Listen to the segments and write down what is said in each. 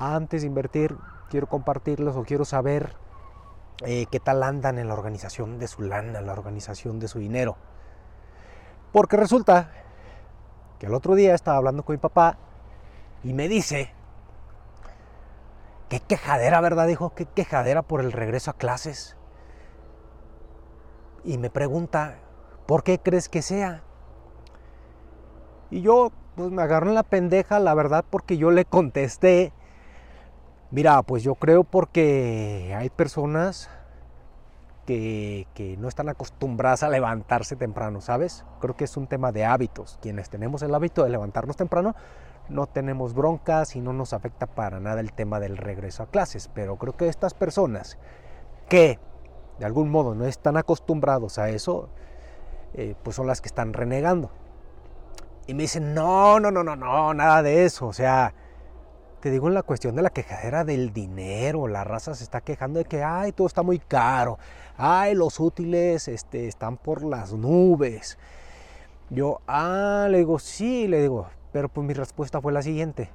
antes de invertir, quiero compartirlos o quiero saber eh, qué tal andan en la organización de su lana, en la organización de su dinero. Porque resulta que el otro día estaba hablando con mi papá y me dice, qué quejadera, ¿verdad? Dijo, qué quejadera por el regreso a clases. Y me pregunta, ¿por qué crees que sea? Y yo, pues me agarró en la pendeja, la verdad, porque yo le contesté, mira, pues yo creo porque hay personas que, que, no están acostumbradas a levantarse temprano, ¿sabes? Creo que es un tema de hábitos. Quienes tenemos el hábito de levantarnos temprano, no tenemos broncas y no nos afecta para nada el tema del regreso a clases. Pero creo que estas personas que de algún modo no están acostumbrados a eso, eh, pues son las que están renegando. Y me dicen, no, no, no, no, no, nada de eso. O sea, te digo en la cuestión de la quejadera del dinero, la raza se está quejando de que, ay, todo está muy caro, ay, los útiles este, están por las nubes. Yo, ah, le digo, sí, le digo, pero pues mi respuesta fue la siguiente.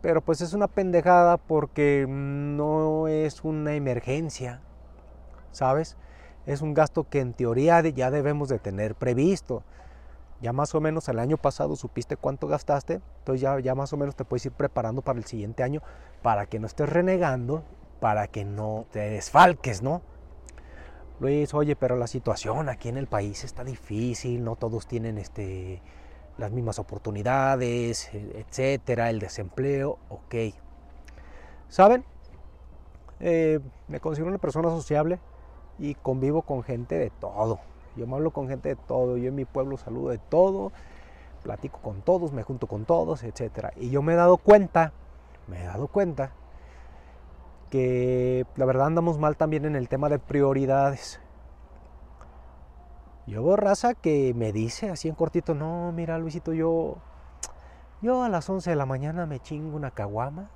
Pero pues es una pendejada porque no es una emergencia, ¿sabes? Es un gasto que en teoría ya debemos de tener previsto. Ya más o menos el año pasado supiste cuánto gastaste, entonces ya, ya más o menos te puedes ir preparando para el siguiente año para que no estés renegando, para que no te desfalques, ¿no? Luis, oye, pero la situación aquí en el país está difícil, no todos tienen este, las mismas oportunidades, etcétera, el desempleo, ok. ¿Saben? Eh, me considero una persona sociable y convivo con gente de todo. Yo me hablo con gente de todo, yo en mi pueblo saludo de todo, platico con todos, me junto con todos, etcétera. Y yo me he dado cuenta, me he dado cuenta que la verdad andamos mal también en el tema de prioridades. Yo veo raza que me dice así en cortito, no, mira Luisito, yo, yo a las 11 de la mañana me chingo una caguama,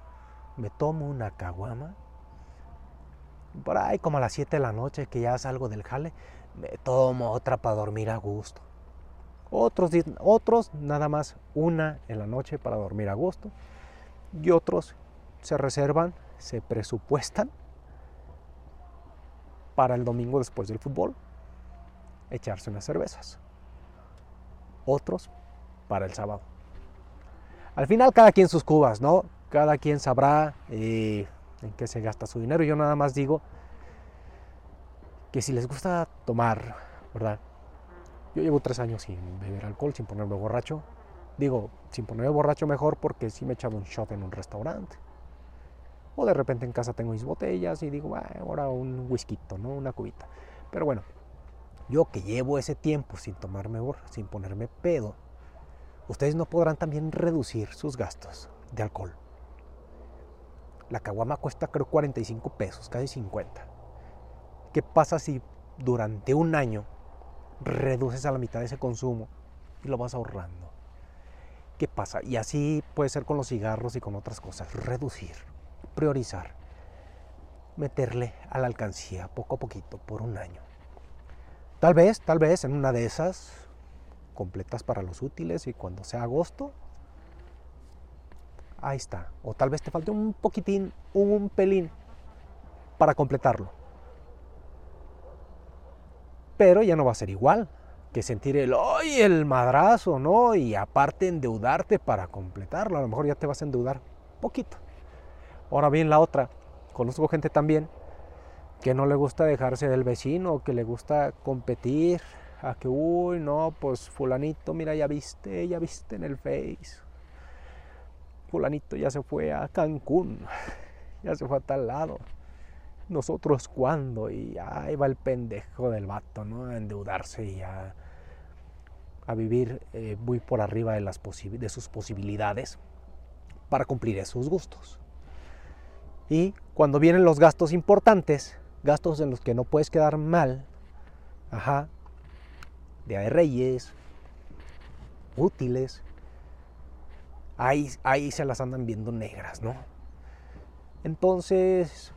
me tomo una caguama, por ahí como a las 7 de la noche que ya salgo del jale, me tomo otra para dormir a gusto. Otros, otros nada más una en la noche para dormir a gusto y otros se reservan, se presupuestan para el domingo después del fútbol echarse unas cervezas. Otros para el sábado. Al final cada quien sus cubas, ¿no? Cada quien sabrá eh, en qué se gasta su dinero. Yo nada más digo que si les gusta tomar, ¿verdad? Yo llevo tres años sin beber alcohol, sin ponerme borracho. Digo, sin ponerme borracho mejor porque si me he echado un shot en un restaurante. O de repente en casa tengo mis botellas y digo, ahora un whisky, ¿no? Una cubita. Pero bueno, yo que llevo ese tiempo sin tomarme sin ponerme pedo, ustedes no podrán también reducir sus gastos de alcohol. La caguama cuesta creo 45 pesos, casi 50. ¿Qué pasa si durante un año reduces a la mitad ese consumo y lo vas ahorrando? ¿Qué pasa? Y así puede ser con los cigarros y con otras cosas. Reducir, priorizar, meterle a la alcancía poco a poquito por un año. Tal vez, tal vez en una de esas completas para los útiles y cuando sea agosto, ahí está. O tal vez te falte un poquitín, un pelín para completarlo. Pero ya no va a ser igual que sentir el hoy el madrazo, ¿no? Y aparte endeudarte para completarlo. A lo mejor ya te vas a endeudar poquito. Ahora bien, la otra, conozco gente también que no le gusta dejarse del vecino, que le gusta competir, a que, uy, no, pues fulanito, mira, ya viste, ya viste en el Face. Fulanito ya se fue a Cancún, ya se fue a tal lado. Nosotros cuándo, y ahí va el pendejo del vato, ¿no? A endeudarse y a, vivir eh, muy por arriba de, las de sus posibilidades para cumplir esos gustos. Y cuando vienen los gastos importantes, gastos en los que no puedes quedar mal, ajá, de Reyes, útiles, ahí, ahí se las andan viendo negras, ¿no? Entonces,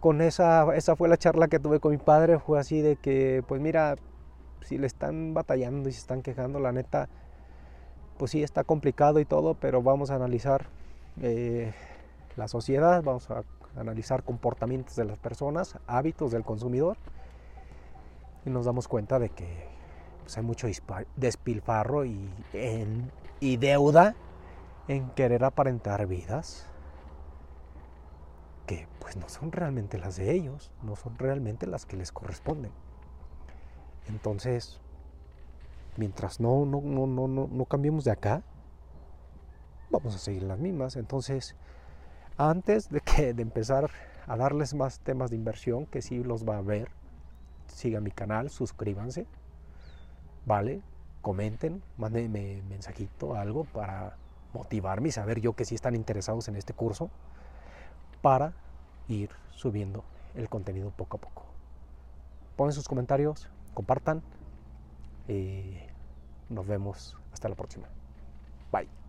con esa, esa fue la charla que tuve con mi padre, fue así de que, pues mira, si le están batallando y se están quejando, la neta, pues sí está complicado y todo, pero vamos a analizar eh, la sociedad, vamos a analizar comportamientos de las personas, hábitos del consumidor y nos damos cuenta de que pues, hay mucho despilfarro y, y deuda en querer aparentar vidas que pues no son realmente las de ellos, no son realmente las que les corresponden. Entonces, mientras no, no, no, no, no cambiemos de acá, vamos a seguir las mismas. Entonces, antes de, que, de empezar a darles más temas de inversión, que sí los va a ver, sigan mi canal, suscríbanse, ¿vale? Comenten, mándenme mensajito, algo para motivarme y saber yo que sí están interesados en este curso para ir subiendo el contenido poco a poco. Pongan sus comentarios, compartan y nos vemos hasta la próxima. Bye.